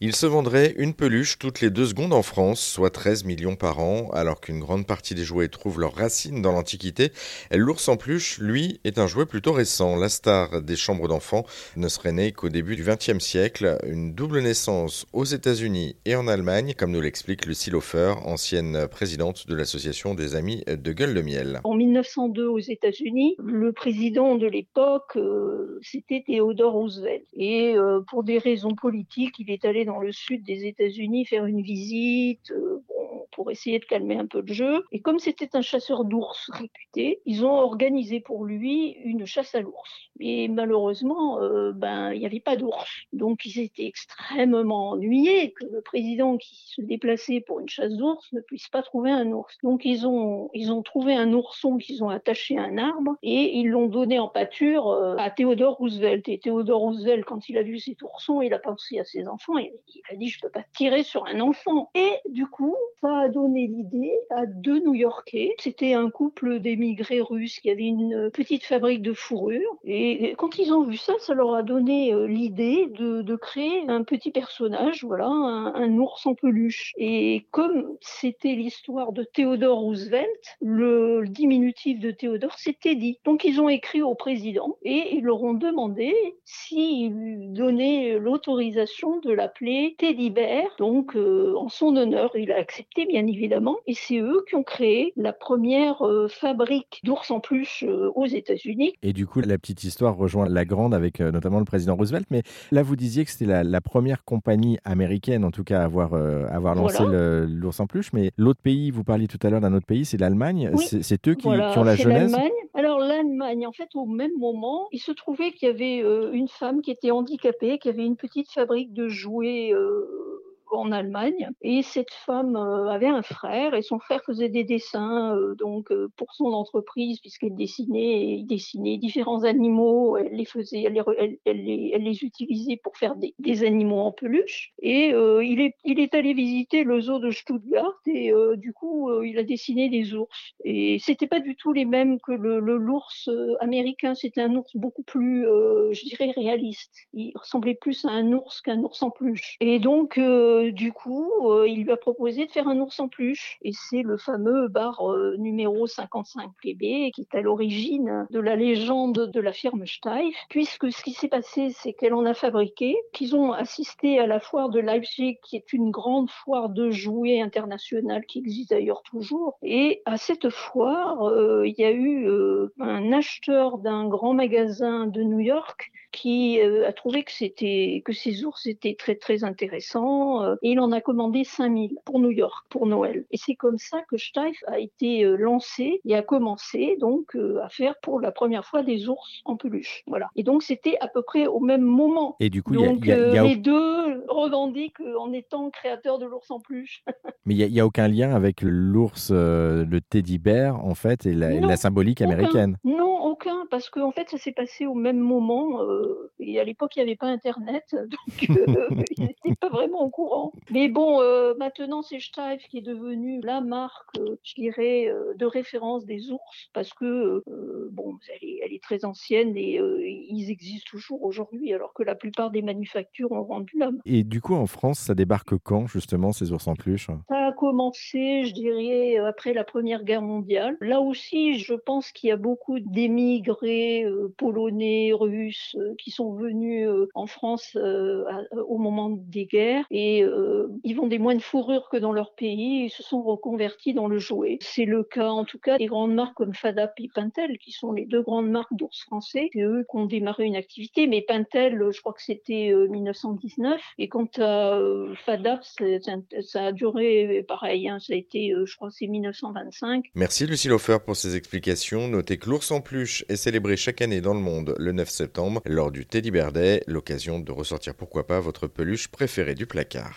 Il se vendrait une peluche toutes les deux secondes en France, soit 13 millions par an, alors qu'une grande partie des jouets trouvent leurs racines dans l'Antiquité. L'ours en peluche, lui, est un jouet plutôt récent. La star des chambres d'enfants ne serait née qu'au début du XXe siècle. Une double naissance aux États-Unis et en Allemagne, comme nous l'explique Lucie Lofer, ancienne présidente de l'association des Amis de Gueule de Miel. En 1902 aux États-Unis, le président de l'époque, euh, c'était Theodore Roosevelt. Et euh, pour des raisons politiques, il est allé dans le sud des États-Unis faire une visite. Euh, pour essayer de calmer un peu le jeu. Et comme c'était un chasseur d'ours réputé, ils ont organisé pour lui une chasse à l'ours. Et malheureusement, euh, ben il n'y avait pas d'ours. Donc ils étaient extrêmement ennuyés que le président qui se déplaçait pour une chasse d'ours ne puisse pas trouver un ours. Donc ils ont ils ont trouvé un ourson qu'ils ont attaché à un arbre et ils l'ont donné en pâture euh, à Theodore Roosevelt. Et Theodore Roosevelt, quand il a vu cet ourson, il a pensé à ses enfants. Et il a dit je peux pas tirer sur un enfant. Et du coup, ça a donné l'idée à deux New-Yorkais. C'était un couple d'émigrés russes qui avait une petite fabrique de fourrure. Et quand ils ont vu ça, ça leur a donné euh, l'idée de, créer un petit personnage, voilà, un, ours en peluche. Et comme c'était l'histoire de Theodore Roosevelt, le, diminutif de Theodore, c'était dit. Donc ils ont écrit au président et ils leur ont demandé s'il donnait l'autorisation de l'appeler Teddy Bear. Donc euh, en son honneur, il a accepté bien évidemment. Et c'est eux qui ont créé la première euh, fabrique d'ours en peluche euh, aux États-Unis. Et du coup, la petite histoire rejoint la grande avec euh, notamment le président Roosevelt. Mais là, vous disiez que c'était la, la, première compagnie américaine, en tout cas, à avoir, avoir lancé voilà. l'ours en peluche. Mais l'autre pays, vous parliez tout à l'heure d'un autre pays, c'est l'Allemagne. Oui. C'est eux qui, voilà, qui, ont la genèse. Alors l'Allemagne, en fait, au même moment, il se trouvait qu'il y avait euh, une femme qui était handicapée, qui avait une petite fabrique de jouets. Euh, en Allemagne. Et cette femme euh, avait un frère et son frère faisait des dessins euh, donc euh, pour son entreprise puisqu'elle dessinait, dessinait différents animaux. Elle les faisait, elle les, utilisait pour faire des, animaux en peluche. Et il est, allé visiter le zoo de Stuttgart et du coup il a dessiné des ours. Et c'était pas du tout les mêmes que le l'ours américain. C'était un ours beaucoup plus, je dirais, réaliste. Il ressemblait plus à un ours qu'un ours en peluche. Et donc du coup, euh, il lui a proposé de faire un ours en peluche. Et c'est le fameux bar euh, numéro 55 PB qui est à l'origine de la légende de la firme Steiff, puisque ce qui s'est passé, c'est qu'elle en a fabriqué, qu'ils ont assisté à la foire de Leipzig, qui est une grande foire de jouets internationale qui existe d'ailleurs toujours. Et à cette foire, euh, il y a eu euh, un acheteur d'un grand magasin de New York qui euh, a trouvé que que ces ours étaient très très intéressants euh, et il en a commandé 5000 pour New York pour Noël. Et c'est comme ça que Steiff a été euh, lancé et a commencé donc euh, à faire pour la première fois des ours en peluche. Voilà. Et donc c'était à peu près au même moment. Et du coup donc y a, y a, y a... les deux revendiquent en étant créateurs de l'ours en peluche. Mais il n'y a, aucun lien avec l'ours le teddy bear en fait et la, symbolique américaine aucun parce qu'en en fait ça s'est passé au même moment euh, et à l'époque il n'y avait pas internet donc euh, ils n'étaient pas vraiment au courant. Mais bon euh, maintenant c'est Steiff qui est devenu la marque euh, je dirais de référence des ours parce que bon elle est, elle est, très ancienne et ils existent toujours aujourd'hui alors que la plupart des manufactures ont rendu l'homme et du coup en France ça débarque quand justement ces ours en peluche? Ça commencé je dirais après la première guerre mondiale là aussi je pense qu'il y a beaucoup d'émigrés polonais russes qui sont venus en France au moment des guerres et ils vendaient moins de fourrure que dans leur pays et se sont reconvertis dans le jouet. C'est le cas en tout cas des grandes marques comme Fadap et Pintel qui sont les deux grandes marques d'ours français. C'est eux qui ont démarré une activité, mais Pintel, je crois que c'était 1919 et quant à Fadap, ça a duré pareil, hein, ça a été, je crois, c'est 1925. Merci Lucie Lofer pour ces explications. Notez que l'ours en peluche est célébré chaque année dans le monde le 9 septembre lors du Teddy Bear Day, l'occasion de ressortir pourquoi pas votre peluche préférée du placard.